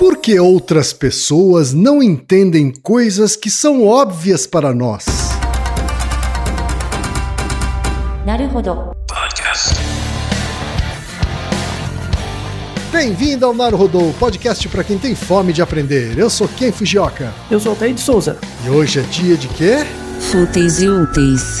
Por que outras pessoas não entendem coisas que são óbvias para nós? Naruhodo. Bem-vindo ao Naruhodô, podcast para quem tem fome de aprender. Eu sou Ken Fujioka. Eu sou o Altair de Souza. E hoje é dia de quê? Fúteis e úteis.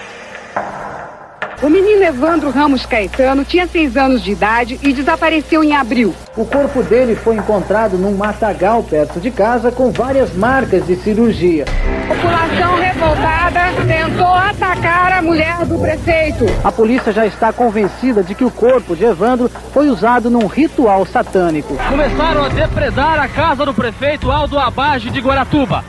O menino Evandro Ramos Caetano tinha seis anos de idade e desapareceu em abril. O corpo dele foi encontrado num matagal perto de casa com várias marcas de cirurgia. A população revoltada tentou atacar a mulher do prefeito. A polícia já está convencida de que o corpo de Evandro foi usado num ritual satânico. começaram a depredar a casa do prefeito Aldo Abage de Guaratuba.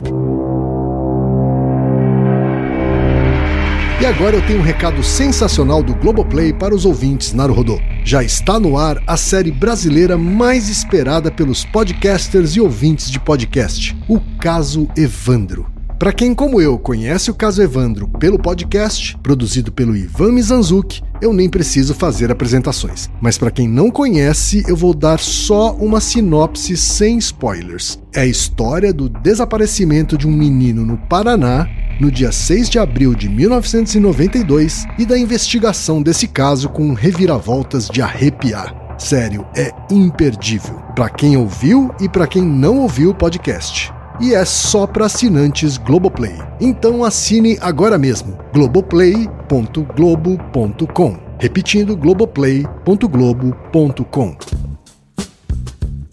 E agora eu tenho um recado sensacional do Globoplay para os ouvintes Naruhodô. Já está no ar a série brasileira mais esperada pelos podcasters e ouvintes de podcast, o Caso Evandro. Para quem, como eu, conhece o caso Evandro pelo podcast, produzido pelo Ivan Mizanzuki, eu nem preciso fazer apresentações. Mas para quem não conhece, eu vou dar só uma sinopse sem spoilers. É a história do desaparecimento de um menino no Paraná no dia 6 de abril de 1992 e da investigação desse caso com reviravoltas de arrepiar. Sério, é imperdível. Para quem ouviu e para quem não ouviu o podcast e é só para assinantes Globoplay. Então assine agora mesmo globoplay.globo.com. Repetindo globoplay.globo.com.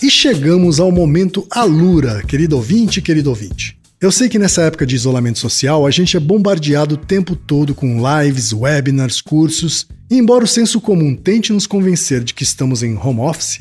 E chegamos ao momento Alura, querido ouvinte, querido ouvinte. Eu sei que nessa época de isolamento social a gente é bombardeado o tempo todo com lives, webinars, cursos, e embora o senso comum tente nos convencer de que estamos em home office,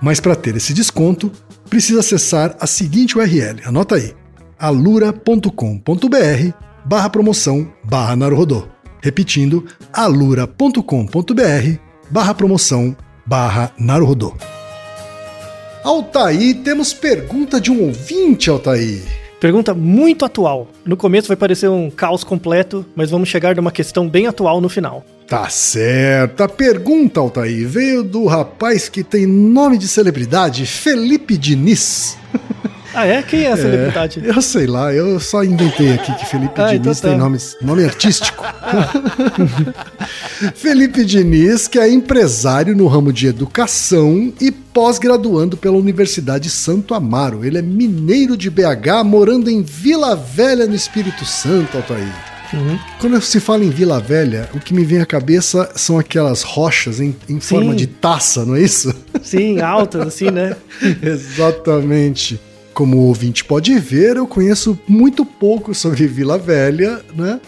Mas para ter esse desconto, precisa acessar a seguinte URL, anota aí, alura.com.br barra promoção barra Naruhodô. Repetindo, alura.com.br barra promoção barra Naruhodô. Altaí, temos pergunta de um ouvinte, Altaí. Pergunta muito atual. No começo vai parecer um caos completo, mas vamos chegar numa questão bem atual no final. Tá certo. A pergunta, Altair, veio do rapaz que tem nome de celebridade, Felipe Diniz. Ah, é? Quem é a celebridade? Eu sei lá, eu só inventei aqui que Felipe Ah, então Diniz tá. tem nomes, nome artístico. Felipe Diniz, que é empresário no ramo de educação e pós-graduando pela Universidade Santo Amaro. Ele é mineiro de BH, morando em Vila Velha, no Espírito Santo, Altair. Uhum. Quando se fala em Vila Velha, o que me vem à cabeça são aquelas rochas em, em forma de taça, não é isso? Sim, altas, assim, né? Exatamente. Como o ouvinte pode ver, eu conheço muito pouco sobre Vila Velha, né?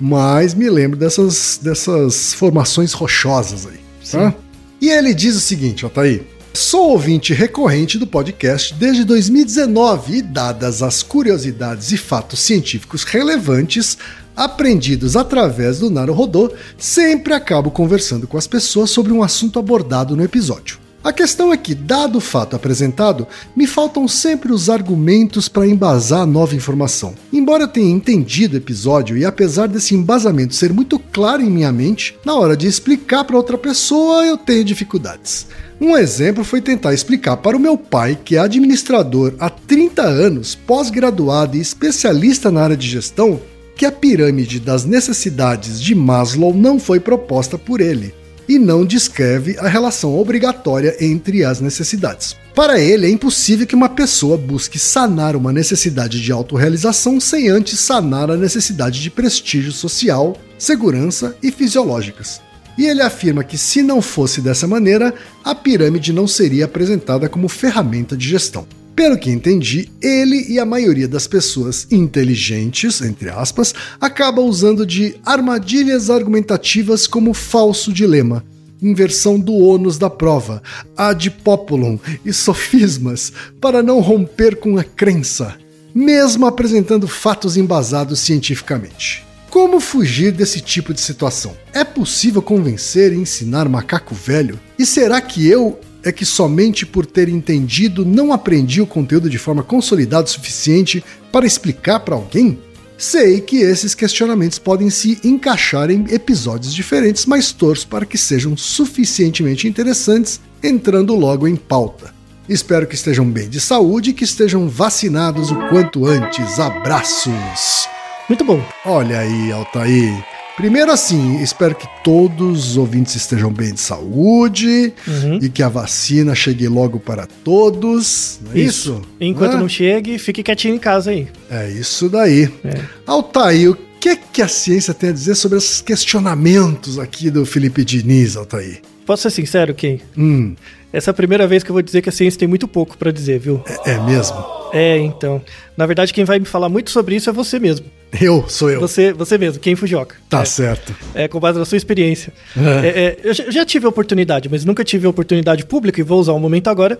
Mas me lembro dessas, dessas formações rochosas aí. Tá? E ele diz o seguinte, ó, tá aí. Sou ouvinte recorrente do podcast desde 2019 e, dadas as curiosidades e fatos científicos relevantes aprendidos através do Naruhodô, sempre acabo conversando com as pessoas sobre um assunto abordado no episódio. A questão é que, dado o fato apresentado, me faltam sempre os argumentos para embasar a nova informação. Embora tenha entendido o episódio e apesar desse embasamento ser muito claro em minha mente, na hora de explicar para outra pessoa eu tenho dificuldades. Um exemplo foi tentar explicar para o meu pai, que é administrador há 30 anos, pós-graduado e especialista na área de gestão, que a pirâmide das necessidades de Maslow não foi proposta por ele e não descreve a relação obrigatória entre as necessidades. Para ele, é impossível que uma pessoa busque sanar uma necessidade de autorrealização sem antes sanar a necessidade de prestígio social, segurança e fisiológicas. E ele afirma que, se não fosse dessa maneira, a pirâmide não seria apresentada como ferramenta de gestão. Pelo que entendi, ele e a maioria das pessoas inteligentes, entre aspas, acaba usando de armadilhas argumentativas como falso dilema, inversão do ônus da prova, ad populum e sofismas para não romper com a crença, mesmo apresentando fatos embasados cientificamente. Como fugir desse tipo de situação? É possível convencer e ensinar macaco velho? E será que eu é que somente por ter entendido não aprendi o conteúdo de forma consolidada o suficiente para explicar para alguém? Sei que esses questionamentos podem se encaixar em episódios diferentes, mas torço para que sejam suficientemente interessantes, entrando logo em pauta. Espero que estejam bem de saúde e que estejam vacinados o quanto antes. Abraços! Muito bom. Olha aí, Altair. Primeiro assim, espero que todos os ouvintes estejam bem de saúde Uhum. e que a vacina chegue logo para todos. Não é isso? Enquanto Né? não chegue, fique quietinho em casa aí. É isso daí. É. Altair, o que, que a ciência tem a dizer sobre esses questionamentos aqui do Felipe Diniz, Altair? Posso ser sincero, Ken? Hum, Essa é a primeira vez que eu vou dizer que a ciência tem muito pouco pra dizer, viu? é, é mesmo? É, então. Na verdade, quem vai me falar muito sobre isso é você mesmo. Eu, sou eu. Você, você mesmo, Ken Fujioka. Tá é, certo. É, com base na sua experiência. É, é, eu já- eu já tive oportunidade, mas nunca tive oportunidade pública, e vou usar um momento agora.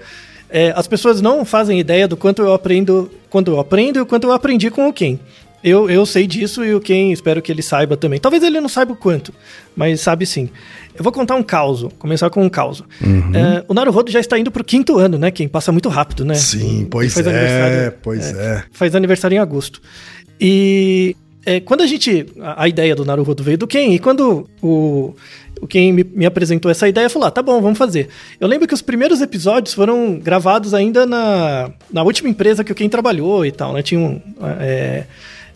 É, as pessoas não fazem ideia do quanto eu aprendo, quando eu aprendo e o quanto eu aprendi com o Ken. Eu, eu sei disso e o Ken espero que ele saiba também. Talvez ele não saiba o quanto, mas sabe sim. Eu vou contar um caos, começar com um caos. É, o Naruhodo já está indo pro quinto ano, né? Quem passa muito rápido, né? Sim, pois faz é, aniversário- pois é. faz aniversário em agosto. E é, quando a gente. A, a ideia do Naruhodo veio do Ken, e quando o, o Ken me, me apresentou essa ideia, falou: ah, tá bom, vamos fazer. Eu lembro que os primeiros episódios foram gravados ainda na, na última empresa que o Ken trabalhou e tal, né? Tinha um. é,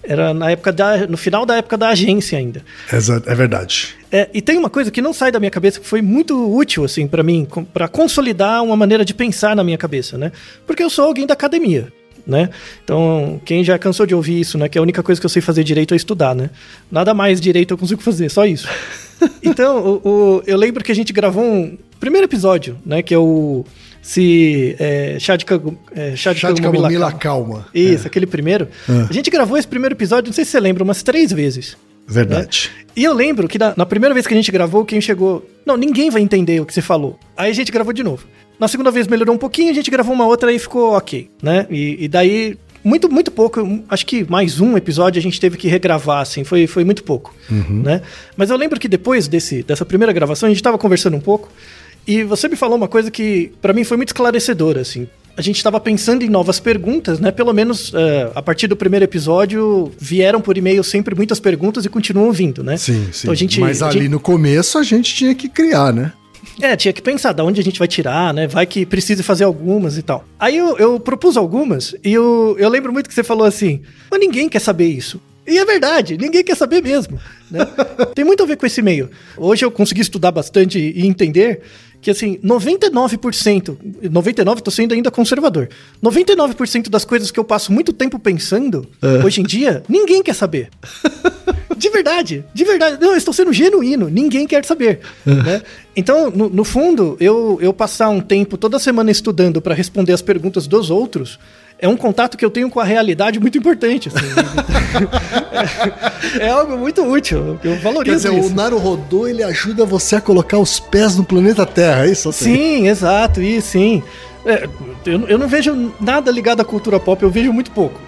era na época da. no final da época da agência ainda. Exa- É verdade. É, e tem uma coisa que não sai da minha cabeça que foi muito útil assim para mim, pra consolidar uma maneira de pensar na minha cabeça, né? Porque eu sou alguém da academia, né? Então, quem já cansou de ouvir isso, né, que a única coisa que eu sei fazer direito é estudar, né? Nada mais direito eu consigo fazer, só isso. então, o, o- eu lembro que a gente gravou um primeiro episódio, né, que é o se é, chá de, Kagu- é, chá de Chá de camomila calma. calma. Isso, aquele primeiro. É. A gente gravou esse primeiro episódio, não sei se você lembra, umas três vezes. Verdade. E eu lembro que na, na primeira vez que a gente gravou, quem chegou. Não, ninguém vai entender o que você falou. Aí a gente gravou de novo. Na segunda vez melhorou um pouquinho, a gente gravou uma outra e ficou ok, né? E, e daí, muito, muito pouco, acho que mais um episódio a gente teve que regravar, assim, foi, foi muito pouco, né? Mas eu lembro que depois desse, dessa primeira gravação, a gente tava conversando um pouco, e você me falou uma coisa que pra mim foi muito esclarecedora, assim. A gente estava pensando em novas perguntas, né? Pelo menos eh, a partir do primeiro episódio vieram por e-mail sempre muitas perguntas e continuam vindo, né? Sim, sim. Então a gente, Mas ali gente- no começo a gente tinha que criar, né? É, tinha que pensar de onde a gente vai tirar, né? Vai que precise fazer algumas e tal. Aí eu, eu propus algumas e eu, eu lembro muito que você falou assim: mas ninguém quer saber isso. E é verdade, ninguém quer saber mesmo. Né? Tem muito a ver com esse meio. Hoje eu consegui estudar bastante e entender que, assim, 99%, 99% tô sendo ainda conservador, 99% das coisas que eu passo muito tempo pensando, hoje em dia, ninguém quer saber. De verdade, de verdade. Não, eu estou sendo genuíno, ninguém quer saber. né? Então, no, no fundo, eu, eu passar um tempo toda semana estudando para responder as perguntas dos outros é um contato que eu tenho com a realidade muito importante. assim. é, é algo muito útil, eu Quer valorizo dizer, isso. o Naruhodô, ele ajuda você a colocar os pés no planeta Terra, é isso? Sim, exato, e sim. É, eu, eu não vejo nada ligado à cultura pop, eu vejo muito pouco.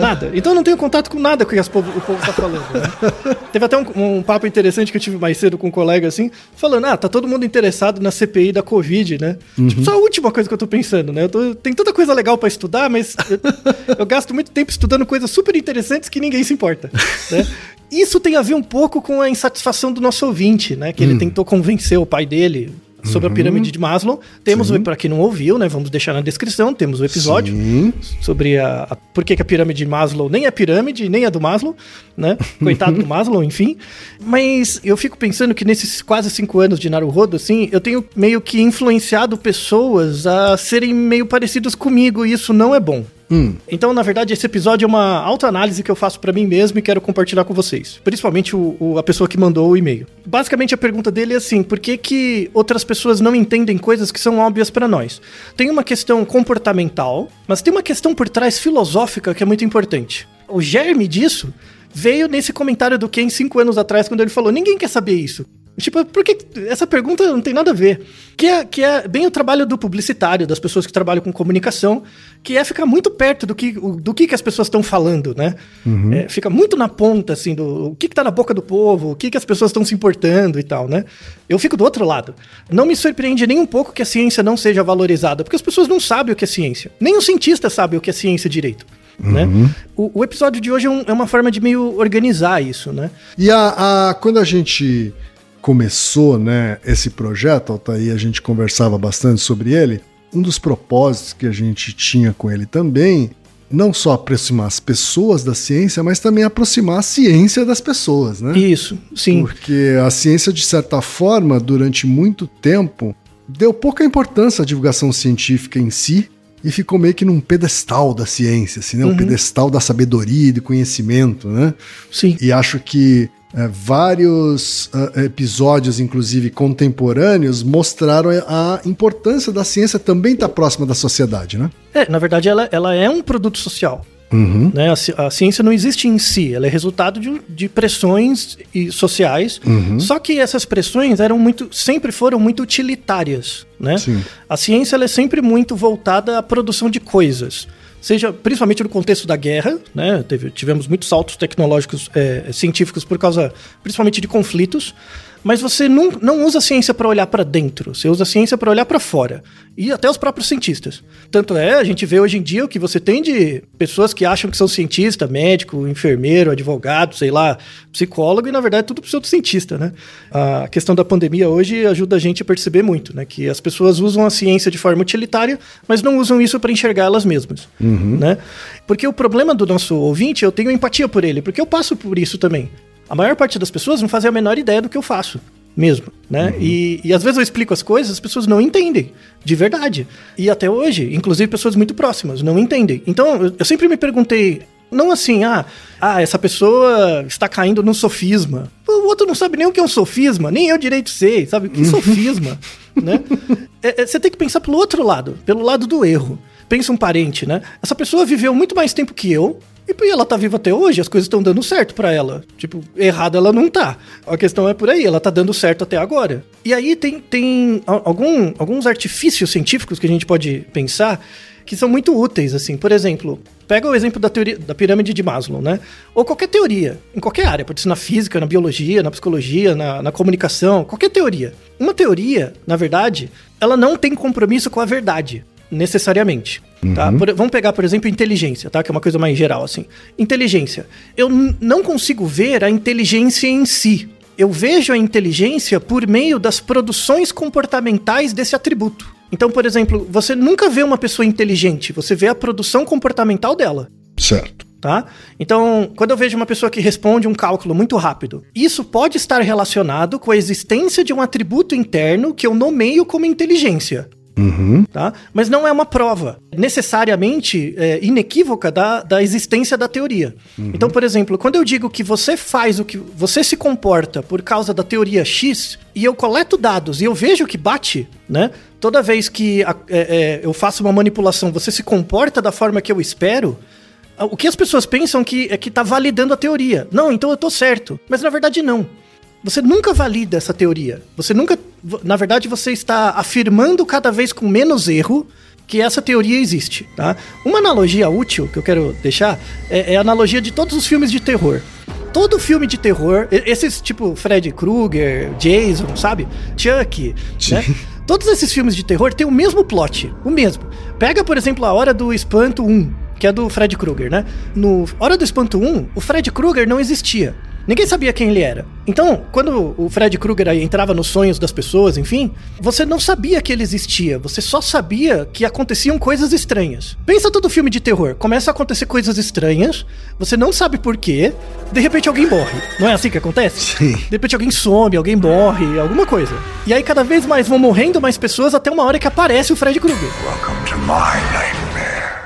Nada. Então eu não tenho contato com nada que povo- o povo tá falando, né? Teve até um, um papo interessante que eu tive mais cedo com um colega, assim, falando, ah, tá todo mundo interessado na CPI da Covid, né? Tipo, só a última coisa que eu tô pensando, né? Eu tô- tem tanta coisa legal pra estudar, mas eu, eu gasto muito tempo estudando coisas super interessantes que ninguém se importa, né? Isso tem a ver um pouco com a insatisfação do nosso ouvinte, né? Que ele tentou convencer o pai dele sobre a pirâmide de Maslow. Temos, para quem não ouviu, né? Vamos deixar na descrição, temos o episódio Sim. sobre a, a por que, que a pirâmide de Maslow nem é pirâmide, nem é do Maslow, né? Coitado do Maslow, enfim. Mas eu fico pensando que nesses quase cinco anos de Naruhodo, assim, eu tenho meio que influenciado pessoas a serem meio parecidas comigo, e isso não é bom. Hum. Então, na verdade, esse episódio é uma autoanálise que eu faço pra mim mesmo e quero compartilhar com vocês. Principalmente o, o- a pessoa que mandou o e-mail. Basicamente, a pergunta dele é assim: por que, que outras pessoas não entendem coisas que são óbvias pra nós? Tem uma questão comportamental, mas tem uma questão por trás filosófica que é muito importante. O germe disso veio nesse comentário do Ken cinco anos atrás, quando ele falou: ninguém quer saber isso. Tipo, por que essa pergunta não tem nada a ver? Que é, que é bem o trabalho do publicitário, das pessoas que trabalham com comunicação, que é ficar muito perto do que, o- do que, que as pessoas estão falando, né? É, fica muito na ponta, assim, do o que, que tá na boca do povo, o que, que as pessoas estão se importando e tal, né? Eu fico do outro lado. Não me surpreende nem um pouco que a ciência não seja valorizada, porque as pessoas não sabem o que é ciência. Nem os cientistas sabem o que é ciência direito. Né? O, o episódio de hoje é, um- é uma forma de meio organizar isso, né? E a, a- quando a gente começou né, esse projeto, Altair, a gente conversava bastante sobre ele. Um dos propósitos que a gente tinha com ele também, não só aproximar as pessoas da ciência, mas também aproximar a ciência das pessoas, né? Isso, sim. Porque a ciência, de certa forma, durante muito tempo, deu pouca importância à divulgação científica em si e ficou meio que num pedestal da ciência, assim, né? Um pedestal da sabedoria e do conhecimento, né? Sim. E acho que é, vários ah, episódios, inclusive contemporâneos, mostraram a importância da ciência também estar próxima da sociedade, né? É, na verdade, ela, ela é um produto social. Uhum. Né? A, a ciência não existe em si, ela é resultado de, de pressões e sociais. Uhum. Só que essas pressões eram muito, sempre foram muito utilitárias. Né? A ciência é sempre muito voltada à produção de coisas. Seja principalmente no contexto da guerra, né? Teve- tivemos muitos saltos tecnológicos, é, científicos por causa principalmente de conflitos. Mas você não, não usa a ciência para olhar para dentro, você usa a ciência para olhar para fora. E até os próprios cientistas. Tanto é, a gente vê hoje em dia o que você tem de pessoas que acham que são cientista, médico, enfermeiro, advogado, sei lá, psicólogo, e na verdade é tudo pseudocientista, né? A questão da pandemia hoje ajuda a gente a perceber muito, né? Que as pessoas usam a ciência de forma utilitária, mas não usam isso para enxergar elas mesmas, né? Porque o problema do nosso ouvinte, eu tenho empatia por ele, porque eu passo por isso também. A maior parte das pessoas não fazem a menor ideia do que eu faço. Mesmo, né? E, e às vezes eu explico as coisas, as pessoas não entendem, de verdade. E até hoje, inclusive pessoas muito próximas, não entendem. Então, eu, eu sempre me perguntei, não assim, ah, ah, essa pessoa está caindo num sofisma. O outro não sabe nem o que é um sofisma, nem eu direito sei, sabe? Que sofisma, né? É, é, Você tem que pensar pelo outro lado, pelo lado do erro. Pensa um parente, né? Essa pessoa viveu muito mais tempo que eu, e ela tá viva até hoje, as coisas estão dando certo pra ela. Tipo, errada ela não tá. A questão é por aí, ela tá dando certo até agora. E aí tem, tem algum, alguns artifícios científicos que a gente pode pensar que são muito úteis, assim. Por exemplo, pega o exemplo da teoria da pirâmide de Maslow, né? Ou qualquer teoria, em qualquer área, pode ser na física, na biologia, na psicologia, na, na comunicação, qualquer teoria. Uma teoria, na verdade, ela não tem compromisso com a verdade necessariamente. Tá? Por- vamos pegar, por exemplo, inteligência, tá? Que é uma coisa mais geral, assim. Inteligência. Eu não consigo ver a inteligência em si. eu vejo a inteligência por meio das produções comportamentais desse atributo. Então, por exemplo, você nunca vê uma pessoa inteligente, você vê a produção comportamental dela. Certo. Tá? Então, quando eu vejo uma pessoa que responde um cálculo muito rápido, isso pode estar relacionado com a existência de um atributo interno que eu nomeio como inteligência. Uhum. Tá? Mas não é uma prova necessariamente é, inequívoca da, da existência da teoria. Então, por exemplo, quando eu digo que você faz o que você se comporta por causa da teoria X e eu coleto dados e eu vejo que bate, né? Toda vez que a- é, é, eu faço uma manipulação, você se comporta da forma que eu espero. O que as pessoas pensam que é que tá validando a teoria. Não, então eu tô certo. Mas na verdade não. Você nunca valida essa teoria. Você nunca. Na verdade, você está afirmando cada vez com menos erro que essa teoria existe, tá? Uma analogia útil que eu quero deixar é, é a analogia de todos os filmes de terror. Todo filme de terror, esses tipo Fred Krueger, Jason, sabe? Chuck, né? Todos esses filmes de terror têm o mesmo plot, o mesmo. Pega, por exemplo, a Hora do Espanto 1, que é do Fred Krueger, né? No Hora do Espanto 1, o Fred Krueger não existia. Ninguém sabia quem ele era. Então, quando o Fred Krueger aí entrava nos sonhos das pessoas, enfim, você não sabia que ele existia, você só sabia que aconteciam coisas estranhas. Pensa todo filme de terror, começa a acontecer coisas estranhas, você não sabe por quê, de repente alguém morre. Não é assim que acontece? Sim. De repente alguém some, alguém morre, alguma coisa. E aí cada vez mais vão morrendo mais pessoas até uma hora que aparece o Fred Krueger.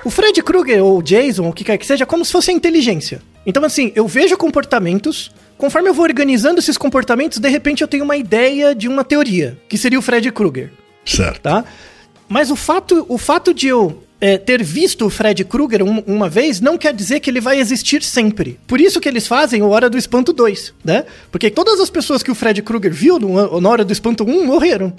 O Fred Krueger ou o Jason, o que quer que seja, é como se fosse a inteligência. Então, assim, eu vejo comportamentos, conforme eu vou organizando esses comportamentos, de repente eu tenho uma ideia de uma teoria, que seria o Fred Krueger, Certo. tá? Mas o fato, o fato de eu é, ter visto o Fred Krueger um- uma vez não quer dizer que ele vai existir sempre. Por isso que eles fazem o Hora do Espanto 2, né? Porque todas as pessoas que o Fred Krueger viu no, na Hora do Espanto 1 morreram.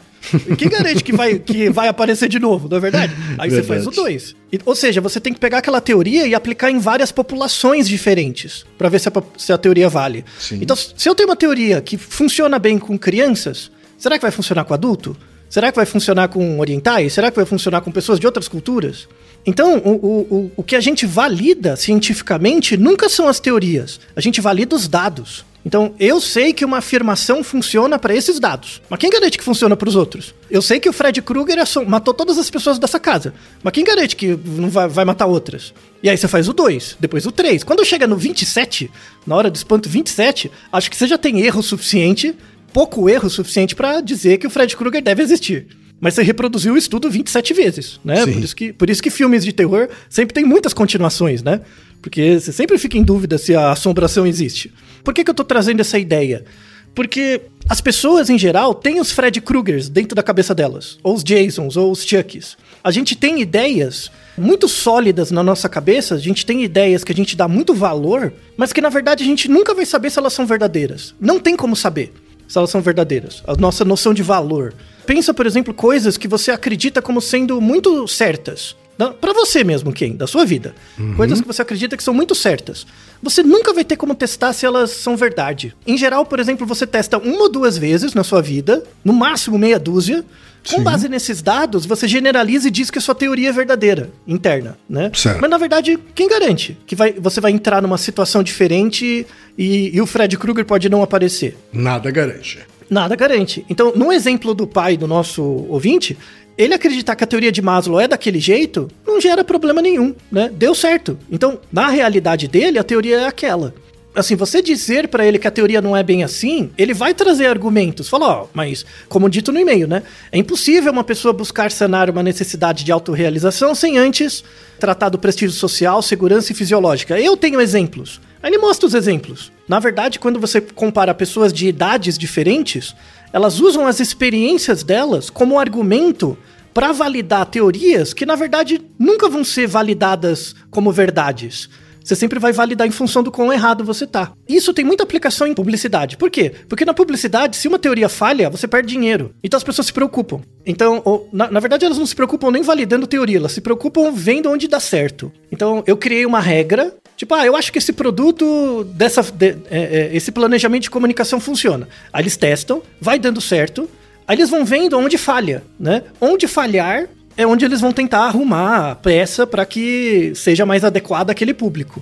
E quem garante que vai, que vai aparecer de novo, não é verdade? Aí você faz o Verdade. 2. E- Ou seja, você tem que pegar aquela teoria e aplicar em várias populações diferentes pra ver se a, se a teoria vale. Sim. Então, se eu tenho uma teoria que funciona bem com crianças, será que vai funcionar com adulto? Será que vai funcionar com orientais? Será que vai funcionar com pessoas de outras culturas? Então, o, o, o, que a gente valida cientificamente nunca são as teorias. A gente valida os dados. Então, eu sei que uma afirmação funciona para esses dados. Mas quem garante que funciona para os outros? Eu sei que o Fred Krueger assom- matou todas as pessoas dessa casa. Mas quem garante que não vai, vai matar outras? E aí você faz o 2, depois o 3. Quando chega no 27, na hora do espanto 27, acho que você já tem erro suficiente, pouco erro suficiente para dizer que o Fred Krueger deve existir. Mas você reproduziu o estudo 27 vezes, né? Sim. Por isso, que, por isso que filmes de terror sempre tem muitas continuações, né? Porque você sempre fica em dúvida se a assombração existe. Por que, que eu tô trazendo essa ideia? Porque as pessoas, em geral, têm os Fred Kruegers dentro da cabeça delas. Ou os Jasons, ou os Chucks. A gente tem ideias muito sólidas na nossa cabeça, a gente tem ideias que a gente dá muito valor, mas que na verdade a gente nunca vai saber se elas são verdadeiras. Não tem como saber se elas são verdadeiras. A nossa noção de valor. Pensa, por exemplo, coisas que você acredita como sendo muito certas. Pra você mesmo, quem? Da sua vida. Coisas que você acredita que são muito certas. Você nunca vai ter como testar se elas são verdade. Em geral, por exemplo, você testa uma ou duas vezes na sua vida, no máximo meia dúzia. Com base nesses dados, você generaliza e diz que a sua teoria é verdadeira, interna, né? Certo. Mas na verdade, quem garante que vai, você vai entrar numa situação diferente e, e o Fred Krueger pode não aparecer? Nada garante. Nada garante. Então, no exemplo do pai do nosso ouvinte, ele acreditar que a teoria de Maslow é daquele jeito não gera problema nenhum, né? Deu certo. Então, na realidade dele, a teoria é aquela. Assim, você dizer pra ele que a teoria não é bem assim, ele vai trazer argumentos. Fala, ó, mas, como dito no e-mail, né? É impossível uma pessoa buscar sanar uma necessidade de autorrealização sem antes tratar do prestígio social, segurança e fisiológica. Eu tenho exemplos. Aí ele mostra os exemplos. Na verdade, quando você compara pessoas de idades diferentes, elas usam as experiências delas como argumento para validar teorias que, na verdade, nunca vão ser validadas como verdades. Você sempre vai validar em função do quão errado você tá. Isso tem muita aplicação em publicidade. Por quê? Porque na publicidade, se uma teoria falha, você perde dinheiro. Então as pessoas se preocupam. Então, ou- na, na verdade, elas não se preocupam nem validando teoria, elas se preocupam vendo onde dá certo. Então, eu criei uma regra, tipo, ah, eu acho que esse produto, dessa, de- é, é, esse planejamento de comunicação funciona. Aí eles testam, vai dando certo, aí eles vão vendo onde falha, né? Onde falhar, é onde eles vão tentar arrumar a peça para que seja mais adequada àquele público.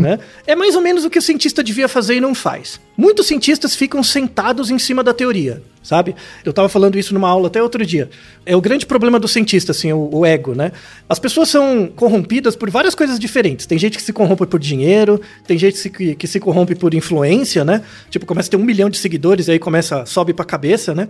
né? É mais ou menos o que o cientista devia fazer e não faz. Muitos cientistas ficam sentados em cima da teoria, sabe? Eu tava falando isso numa aula até outro dia. É o grande problema do cientista, assim, o, o ego, né? As pessoas são corrompidas por várias coisas diferentes. Tem gente que se corrompe por dinheiro, tem gente que se, que, que se corrompe por influência, né? Tipo, começa a ter um milhão de seguidores e aí começa, sobe pra cabeça, né?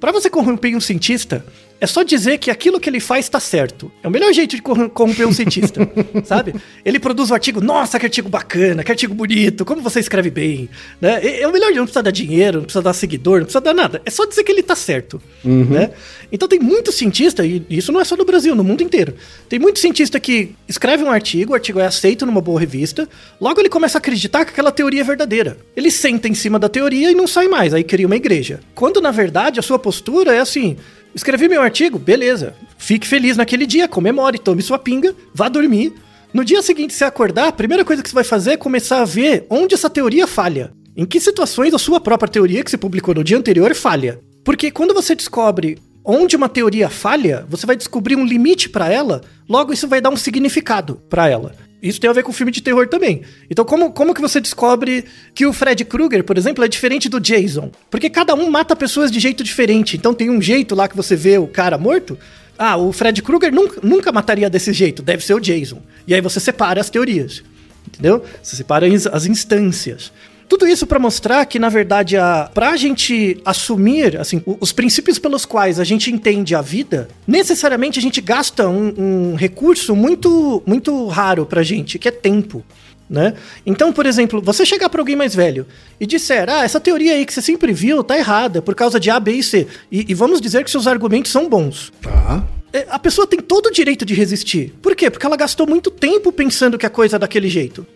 Pra você corromper um cientista, é só dizer que aquilo que ele faz tá certo. É o melhor jeito de corrom- corromper um cientista, sabe? Ele produz um artigo, nossa, que artigo bacana, que artigo bonito, como você escreve bem, né? É o melhor, não precisa dar dinheiro, não precisa dar seguidor, não precisa dar nada. É só dizer que ele tá certo, né? Então tem muito cientista, e isso não é só no Brasil, no mundo inteiro. Tem muito cientista que escreve um artigo, o artigo é aceito numa boa revista, logo ele começa a acreditar que aquela teoria é verdadeira. Ele senta em cima da teoria e não sai mais, aí cria uma igreja. Quando na verdade a sua postura é assim: escrevi meu artigo, beleza. Fique feliz naquele dia, comemore, tome sua pinga, vá dormir. No dia seguinte, você acordar, a primeira coisa que você vai fazer é começar a ver onde essa teoria falha. Em que situações a sua própria teoria que você publicou no dia anterior falha. Porque quando você descobre onde uma teoria falha, você vai descobrir um limite pra ela, logo isso vai dar um significado pra ela. Isso tem a ver com filme de terror também. Então, como, como que você descobre que o Fred Krueger, por exemplo, é diferente do Jason? Porque cada um mata pessoas de jeito diferente. Então, tem um jeito lá que você vê o cara morto. Ah, o Fred Krueger nunca, nunca mataria desse jeito, deve ser o Jason. E aí você separa as teorias. Entendeu? Você separa as as instâncias. Tudo isso pra mostrar que, na verdade, a, pra gente assumir assim, os princípios pelos quais a gente entende a vida, necessariamente a gente gasta um, um recurso muito, muito raro pra gente, que é tempo. Né? Então, por exemplo, você chegar pra alguém mais velho e disser, ah, essa teoria aí que você sempre viu tá errada por causa de A, B e C. E, e vamos dizer que seus argumentos são bons. Tá. A pessoa tem todo o direito de resistir. Por quê? Porque ela gastou muito tempo pensando que a coisa é daquele jeito.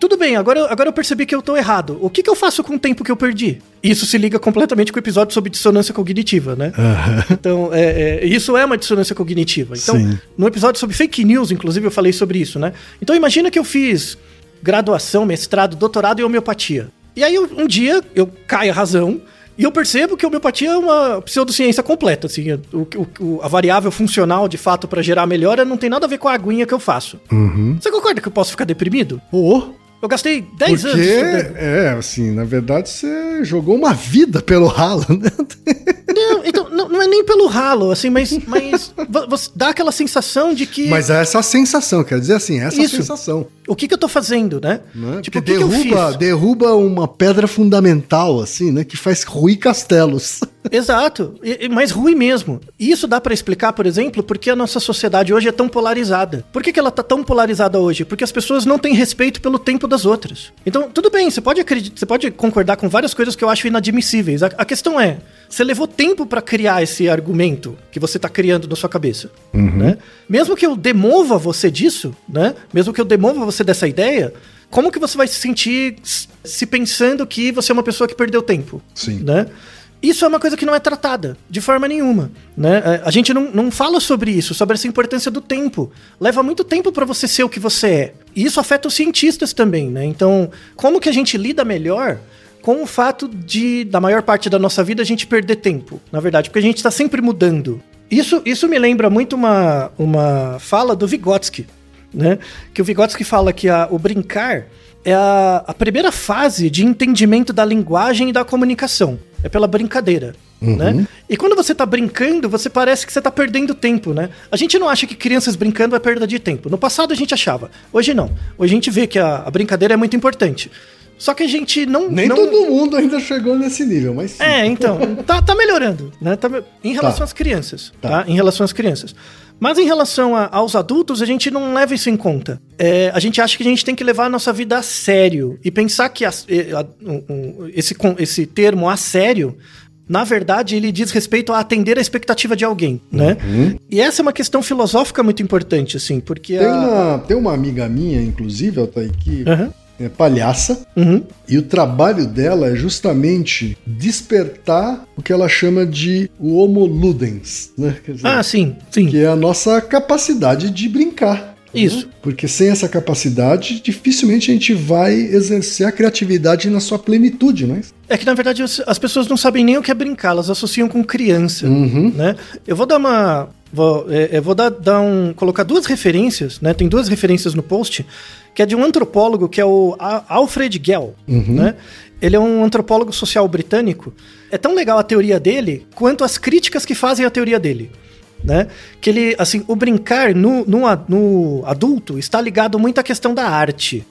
Tudo bem, agora, eu- agora eu percebi que eu tô errado. O que, que eu faço com o tempo que eu perdi? Isso se liga completamente com o episódio sobre dissonância cognitiva, né? Então, é, é, isso é uma dissonância cognitiva. Então, Sim. no episódio sobre fake news, inclusive, eu falei sobre isso, né? Então, imagina que eu fiz graduação, mestrado, doutorado em homeopatia. E aí, um dia, eu caio a razão e eu percebo que a homeopatia é uma pseudociência completa, assim. O, o- a variável funcional, de fato, para gerar melhora não tem nada a ver com a aguinha que eu faço. Você concorda que eu posso ficar deprimido? Ô, Eu gastei 10 anos porque, é, assim, na verdade você jogou uma vida pelo ralo, né? Não, então, não, não é nem pelo ralo, assim, mas, mas vo- você dá aquela sensação de que Mas é essa sensação, quer dizer assim, essa Isso. sensação. o que, que eu tô fazendo, né? Né? Tipo, o Porque que, que eu derruba, fiz? derruba uma pedra fundamental, assim, né? Que faz ruir castelos. Exato, e- mas ruim mesmo. E isso dá pra explicar, por exemplo, porque a nossa sociedade hoje é tão polarizada. Por que, que ela tá tão polarizada hoje? Porque as pessoas não têm respeito pelo tempo das outras. Então, tudo bem, você pode acreditar, você pode concordar com várias coisas que eu acho inadmissíveis. A, a questão é, você levou tempo pra criar esse argumento que você tá criando na sua cabeça, né? Mesmo que eu demova você disso, né? Mesmo que eu demova você dessa ideia, como que você vai se sentir se pensando que você é uma pessoa que perdeu tempo? Sim. né? Isso é uma coisa que não é tratada de forma nenhuma, né? É, A gente não, não fala sobre isso, sobre essa importância do tempo. Leva muito tempo para você ser o que você é. E isso afeta os cientistas também, né? Então, como que a gente lida melhor com o fato de, da maior parte da nossa vida, a gente perder tempo, na verdade, porque a gente está sempre mudando. Isso, isso me lembra muito uma, uma fala do Vygotsky, né? Que o Vygotsky fala que a- o brincar é a, a primeira fase de entendimento da linguagem e da comunicação. É pela brincadeira. Né? E quando você tá brincando, você parece que você tá perdendo tempo, né? A gente não acha que crianças brincando é perda de tempo. No passado a gente achava. Hoje não. Hoje a gente vê que a, a brincadeira é muito importante. Só que a gente não. Nem não... todo mundo ainda chegou nesse nível, mas sim. É, então, tá, tá melhorando, né? Tá em relação Tá. às crianças, Tá. tá. Em relação às crianças. Mas em relação a- aos adultos, a gente não leva isso em conta. É, a gente acha que a gente tem que levar a nossa vida a sério e pensar que a- a- esse, esse termo a sério, na verdade, ele diz respeito a atender a expectativa de alguém, né? E essa é uma questão filosófica muito importante, assim, porque Tem a... uma, tem uma amiga minha, inclusive, Altair, que Aham. É palhaça, Uhum. e o trabalho dela é justamente despertar o que ela chama de o homo ludens, né? Quer dizer, Ah, sim, sim. que é a nossa capacidade de brincar. Isso. né? Porque sem essa capacidade, dificilmente a gente vai exercer a criatividade na sua plenitude, né? É que, na verdade, as as pessoas não sabem nem o que é brincar, elas associam com criança, Uhum. né? Eu vou dar uma, Vou, é, eu vou dar, dar um, colocar duas referências, né? Tem duas referências no post, que é de um antropólogo que é o Alfred Gell, né? Ele é um antropólogo social britânico. É tão legal a teoria dele quanto as críticas que fazem a teoria dele. Né? Que ele, assim, o brincar no, no, no adulto está ligado muito à questão da arte.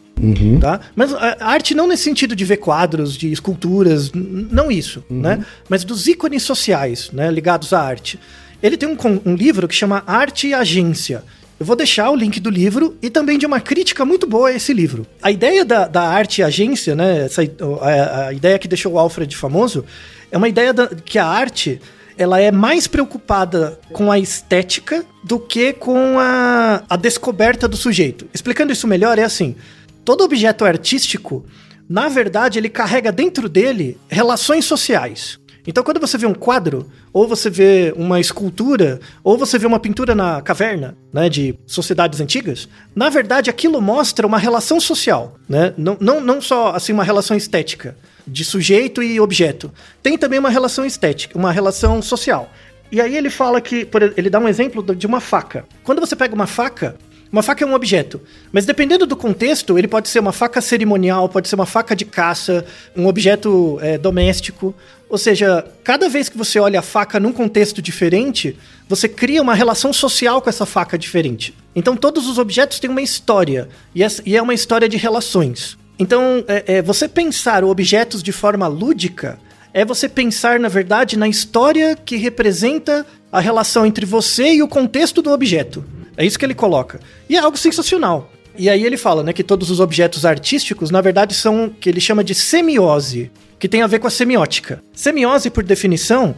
Tá? Mas a arte não nesse sentido de ver quadros, de esculturas, não isso, né? Mas dos ícones sociais, né? Ligados à arte. Ele tem um, um livro que chama Arte e Agência. Eu vou deixar o link do livro e também de uma crítica muito boa a esse livro. A ideia da, da arte agência, né? Essa, a, a ideia que deixou o Alfred famoso, é uma ideia da- que a arte ela é mais preocupada com a estética do que com a, a descoberta do sujeito. Explicando isso melhor, é assim: todo objeto artístico, na verdade, ele carrega dentro dele relações sociais. Então, quando você vê um quadro, ou você vê uma escultura, ou você vê uma pintura na caverna, né, de sociedades antigas, na verdade, aquilo mostra uma relação social, né? Não, não, não só assim uma relação estética de sujeito e objeto. Tem também uma relação estética, uma relação social. E aí ele fala que, ele dá um exemplo de uma faca. Quando você pega uma faca, uma faca é um objeto, mas dependendo do contexto, ele pode ser uma faca cerimonial, pode ser uma faca de caça, um objeto é, doméstico. Ou seja, cada vez que você olha a faca num contexto diferente, você cria uma relação social com essa faca diferente. Então todos os objetos têm uma história, e é uma história de relações. Então, é, é, você pensar objetos de forma lúdica é você pensar, na verdade, na história que representa a relação entre você e o contexto do objeto. É isso que ele coloca. E é algo sensacional. E aí ele fala, né, que todos os objetos artísticos, na verdade, são o que ele chama de semiose, que tem a ver com a semiótica. Semiose, por definição,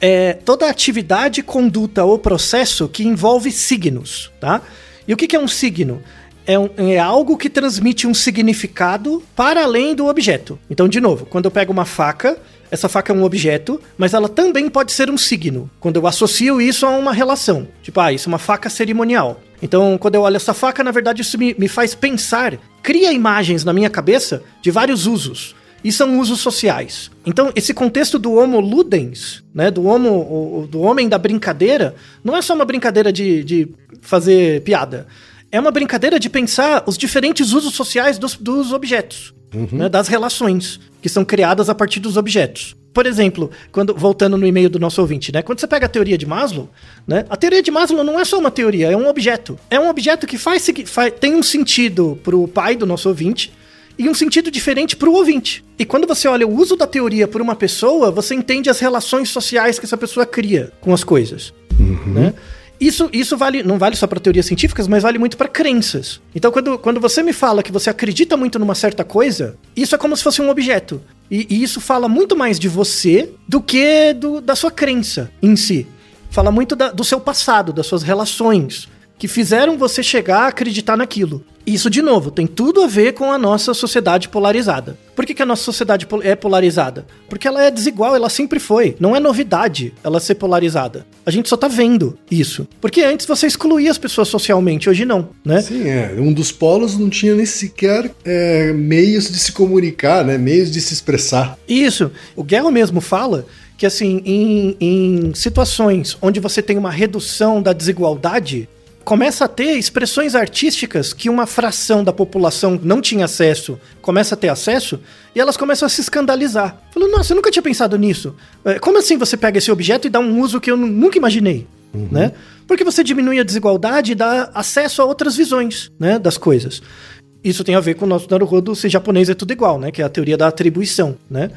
é toda atividade, conduta ou processo que envolve signos, tá? E o que, que é um signo? É, um- é algo que transmite um significado para além do objeto. Então, de novo, quando eu pego uma faca, essa faca é um objeto, mas ela também pode ser um signo. Quando eu associo isso a uma relação. Tipo, ah, isso é uma faca cerimonial. Então, quando eu olho essa faca, na verdade, isso me, me faz pensar, cria imagens na minha cabeça de vários usos. E são usos sociais. Então, esse contexto do homo ludens, né, do homo, do homem da brincadeira, não é só uma brincadeira de, de fazer piada. É uma brincadeira de pensar os diferentes usos sociais dos, dos objetos, né, das relações que são criadas a partir dos objetos. Por exemplo, quando voltando no e-mail do nosso ouvinte, né? Quando você pega a teoria de Maslow, né? A teoria de Maslow não é só uma teoria, é um objeto. É um objeto que faz, segui- fa- tem um sentido pro pai do nosso ouvinte e um sentido diferente para o ouvinte. E quando você olha o uso da teoria por uma pessoa, você entende as relações sociais que essa pessoa cria com as coisas. Né? Isso, isso vale, não vale só para teorias científicas, mas vale muito para crenças. Então, quando, quando você me fala que você acredita muito numa certa coisa, isso é como se fosse um objeto. E, e isso fala muito mais de você do que do, da sua crença em si. Fala muito da- do seu passado, das suas relações, que fizeram você chegar a acreditar naquilo. Isso, de novo, tem tudo a ver com a nossa sociedade polarizada. Por que, que a nossa sociedade é polarizada? Porque ela é desigual, ela sempre foi. Não é novidade ela ser polarizada. A gente só tá vendo isso. Porque antes você excluía as pessoas socialmente, hoje não, né? Sim, é. Um dos polos não tinha nem sequer é, meios de se comunicar, né? Meios de se expressar. Isso. O Guerra mesmo fala que, assim, em, em situações onde você tem uma redução da desigualdade, começa a ter expressões artísticas que uma fração da população não tinha acesso, começa a ter acesso, e elas começam a se escandalizar. Falando, nossa, eu nunca tinha pensado nisso. É, Como assim você pega esse objeto e dá um uso que eu nu- nunca imaginei? Né? Porque você diminui a desigualdade e dá acesso a outras visões né, das coisas. Isso tem a ver com o nosso Naruhodo, se japonês é tudo igual, né? Que é a teoria da atribuição, né?